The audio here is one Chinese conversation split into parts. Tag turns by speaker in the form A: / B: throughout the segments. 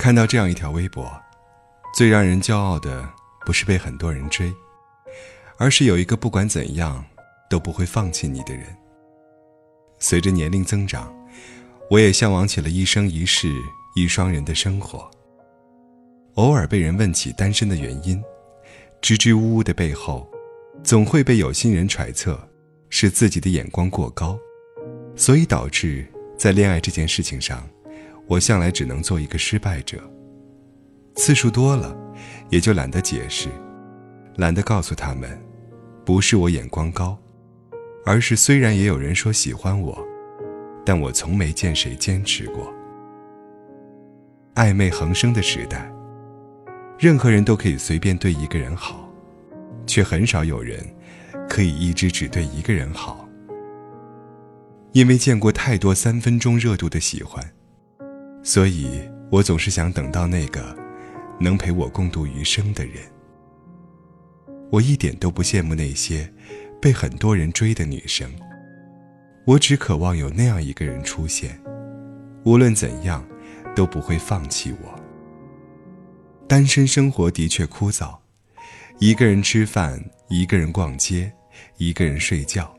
A: 看到这样一条微博，最让人骄傲的不是被很多人追，而是有一个不管怎样都不会放弃你的人。随着年龄增长，我也向往起了一生一世一双人的生活。偶尔被人问起单身的原因，支支吾吾的背后，总会被有心人揣测是自己的眼光过高，所以导致在恋爱这件事情上。我向来只能做一个失败者。次数多了，也就懒得解释，懒得告诉他们，不是我眼光高，而是虽然也有人说喜欢我，但我从没见谁坚持过。暧昧横生的时代，任何人都可以随便对一个人好，却很少有人可以一直只对一个人好，因为见过太多三分钟热度的喜欢。所以，我总是想等到那个能陪我共度余生的人。我一点都不羡慕那些被很多人追的女生，我只渴望有那样一个人出现，无论怎样都不会放弃我。单身生活的确枯燥，一个人吃饭，一个人逛街，一个人睡觉。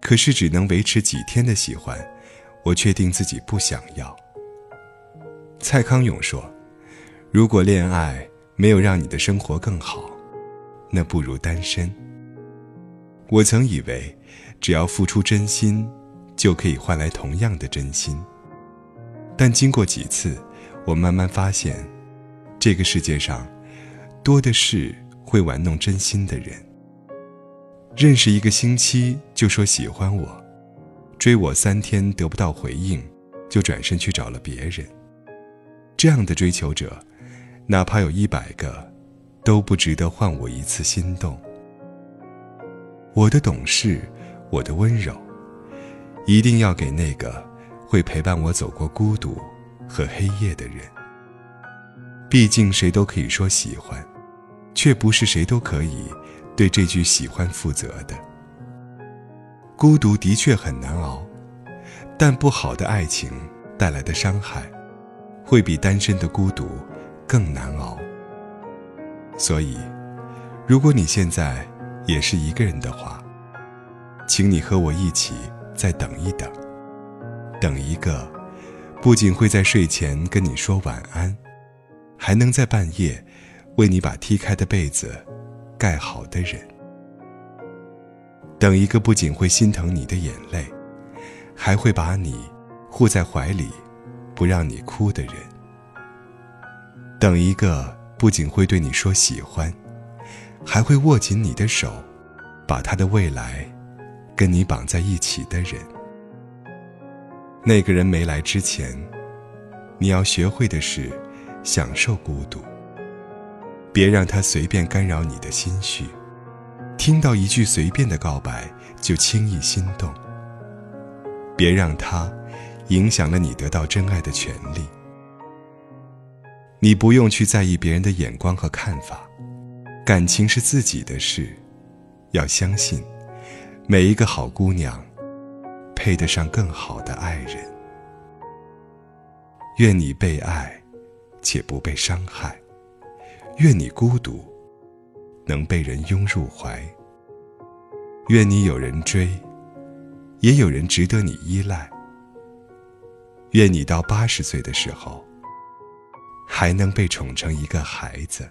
A: 可是，只能维持几天的喜欢，我确定自己不想要。蔡康永说：“如果恋爱没有让你的生活更好，那不如单身。”我曾以为，只要付出真心，就可以换来同样的真心。但经过几次，我慢慢发现，这个世界上，多的是会玩弄真心的人。认识一个星期就说喜欢我，追我三天得不到回应，就转身去找了别人。这样的追求者，哪怕有一百个，都不值得换我一次心动。我的懂事，我的温柔，一定要给那个会陪伴我走过孤独和黑夜的人。毕竟谁都可以说喜欢，却不是谁都可以对这句喜欢负责的。孤独的确很难熬，但不好的爱情带来的伤害。会比单身的孤独更难熬。所以，如果你现在也是一个人的话，请你和我一起再等一等，等一个不仅会在睡前跟你说晚安，还能在半夜为你把踢开的被子盖好的人。等一个不仅会心疼你的眼泪，还会把你护在怀里。不让你哭的人，等一个不仅会对你说喜欢，还会握紧你的手，把他的未来跟你绑在一起的人。那个人没来之前，你要学会的是享受孤独，别让他随便干扰你的心绪，听到一句随便的告白就轻易心动，别让他。影响了你得到真爱的权利。你不用去在意别人的眼光和看法，感情是自己的事，要相信，每一个好姑娘，配得上更好的爱人。愿你被爱，且不被伤害；愿你孤独，能被人拥入怀；愿你有人追，也有人值得你依赖。愿你到八十岁的时候，还能被宠成一个孩子。